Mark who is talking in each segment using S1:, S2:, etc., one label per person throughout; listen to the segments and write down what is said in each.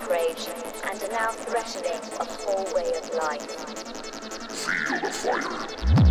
S1: outrage and are now threatening a whole way of life.
S2: Feel the fire.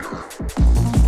S2: Cypher.